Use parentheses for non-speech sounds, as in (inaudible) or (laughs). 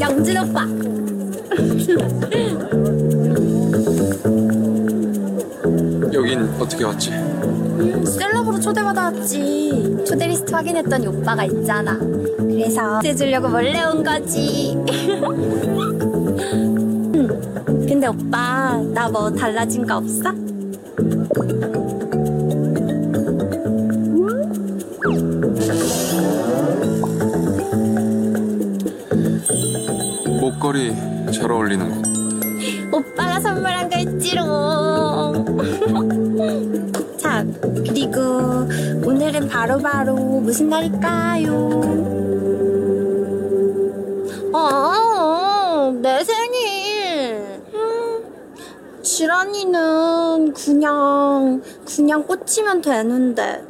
영준 오빠. 여긴 어떻게 왔지? 셀럽으로 초대받아왔지. 초대 리스트 확인했더니 오빠가 있잖아. 그래서 해주려고 몰래 온 거지. (laughs) 음, 근데 오빠, 나 뭐 달라진 거 없어? 목걸이 잘 어울리는 거. 오빠가 선물한 거 있지롱. (laughs) 자, 그리고 오늘은 바로 바로 무슨 날일까요? 아, 내 생일. 음, 지란이는 그냥, 그냥 꽂히면 되는데.